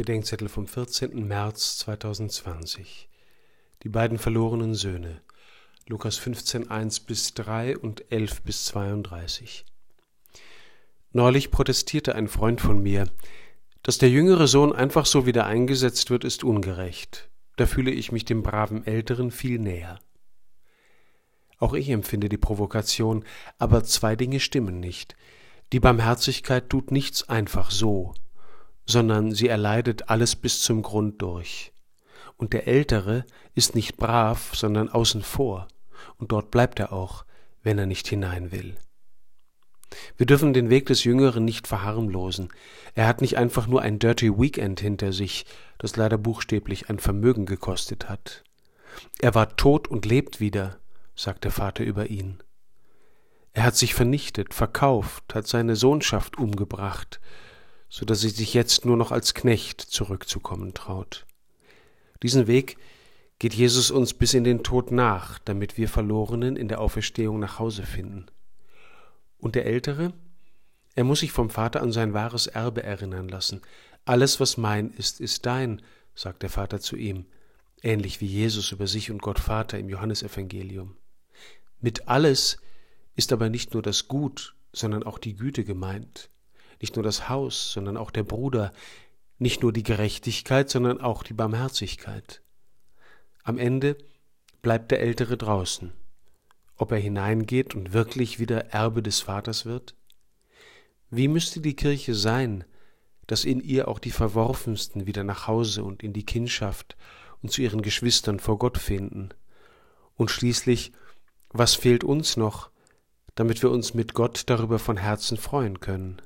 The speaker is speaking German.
Bedenkzettel vom 14. März 2020. Die beiden verlorenen Söhne. Lukas 15, 1 bis 3 und 11 bis 32. Neulich protestierte ein Freund von mir, dass der jüngere Sohn einfach so wieder eingesetzt wird, ist ungerecht. Da fühle ich mich dem braven Älteren viel näher. Auch ich empfinde die Provokation, aber zwei Dinge stimmen nicht. Die Barmherzigkeit tut nichts einfach so, sondern sie erleidet alles bis zum Grund durch. Und der Ältere ist nicht brav, sondern außen vor, und dort bleibt er auch, wenn er nicht hinein will. Wir dürfen den Weg des Jüngeren nicht verharmlosen. Er hat nicht einfach nur ein Dirty Weekend hinter sich, das leider buchstäblich ein Vermögen gekostet hat. Er war tot und lebt wieder, sagt der Vater über ihn. Er hat sich vernichtet, verkauft, hat seine Sohnschaft umgebracht, so dass sie sich jetzt nur noch als Knecht zurückzukommen traut. Diesen Weg geht Jesus uns bis in den Tod nach, damit wir Verlorenen in der Auferstehung nach Hause finden. Und der Ältere? Er muss sich vom Vater an sein wahres Erbe erinnern lassen. Alles, was mein ist, ist dein, sagt der Vater zu ihm, ähnlich wie Jesus über sich und Gott Vater im Johannesevangelium. Mit alles ist aber nicht nur das Gut, sondern auch die Güte gemeint nicht nur das Haus, sondern auch der Bruder, nicht nur die Gerechtigkeit, sondern auch die Barmherzigkeit. Am Ende bleibt der Ältere draußen. Ob er hineingeht und wirklich wieder Erbe des Vaters wird? Wie müsste die Kirche sein, dass in ihr auch die Verworfensten wieder nach Hause und in die Kindschaft und zu ihren Geschwistern vor Gott finden? Und schließlich, was fehlt uns noch, damit wir uns mit Gott darüber von Herzen freuen können?